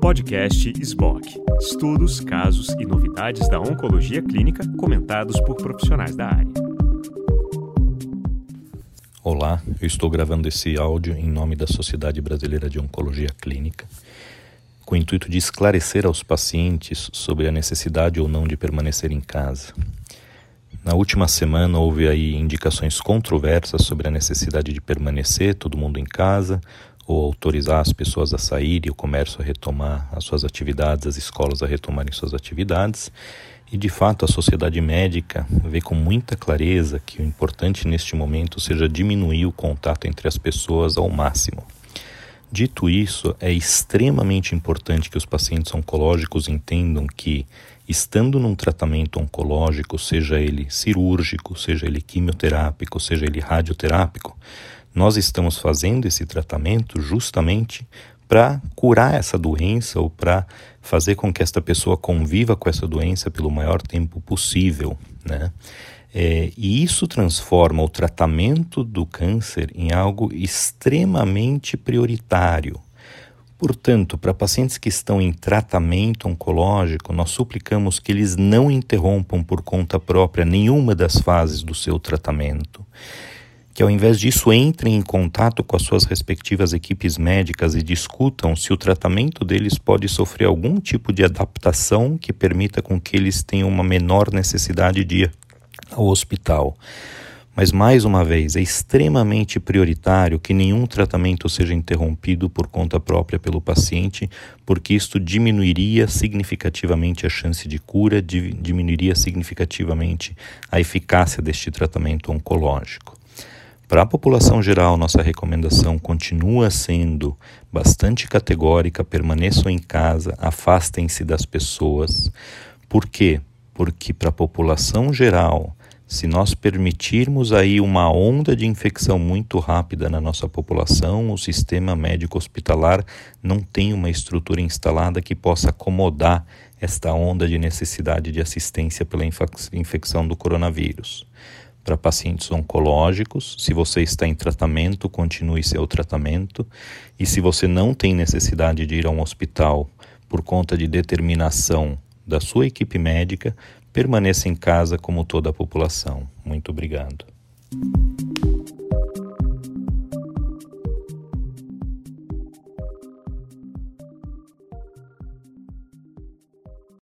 Podcast SBOC. Estudos, casos e novidades da oncologia clínica comentados por profissionais da área. Olá, eu estou gravando esse áudio em nome da Sociedade Brasileira de Oncologia Clínica, com o intuito de esclarecer aos pacientes sobre a necessidade ou não de permanecer em casa. Na última semana houve aí indicações controversas sobre a necessidade de permanecer todo mundo em casa ou autorizar as pessoas a sair e o comércio a retomar as suas atividades, as escolas a retomarem suas atividades. E de fato a sociedade médica vê com muita clareza que o importante neste momento seja diminuir o contato entre as pessoas ao máximo. Dito isso, é extremamente importante que os pacientes oncológicos entendam que, estando num tratamento oncológico, seja ele cirúrgico, seja ele quimioterápico, seja ele radioterápico, nós estamos fazendo esse tratamento justamente para curar essa doença ou para fazer com que esta pessoa conviva com essa doença pelo maior tempo possível, né? É, e isso transforma o tratamento do câncer em algo extremamente prioritário. Portanto, para pacientes que estão em tratamento oncológico, nós suplicamos que eles não interrompam por conta própria nenhuma das fases do seu tratamento. Que ao invés disso entrem em contato com as suas respectivas equipes médicas e discutam se o tratamento deles pode sofrer algum tipo de adaptação que permita com que eles tenham uma menor necessidade de ao hospital. Mas, mais uma vez, é extremamente prioritário que nenhum tratamento seja interrompido por conta própria pelo paciente, porque isto diminuiria significativamente a chance de cura, diminuiria significativamente a eficácia deste tratamento oncológico. Para a população geral, nossa recomendação continua sendo bastante categórica: permaneçam em casa, afastem-se das pessoas. Por quê? Porque para a população geral, se nós permitirmos aí uma onda de infecção muito rápida na nossa população, o sistema médico hospitalar não tem uma estrutura instalada que possa acomodar esta onda de necessidade de assistência pela infecção do coronavírus. Para pacientes oncológicos, se você está em tratamento, continue seu tratamento, e se você não tem necessidade de ir a um hospital por conta de determinação da sua equipe médica, permaneça em casa como toda a população. Muito obrigado.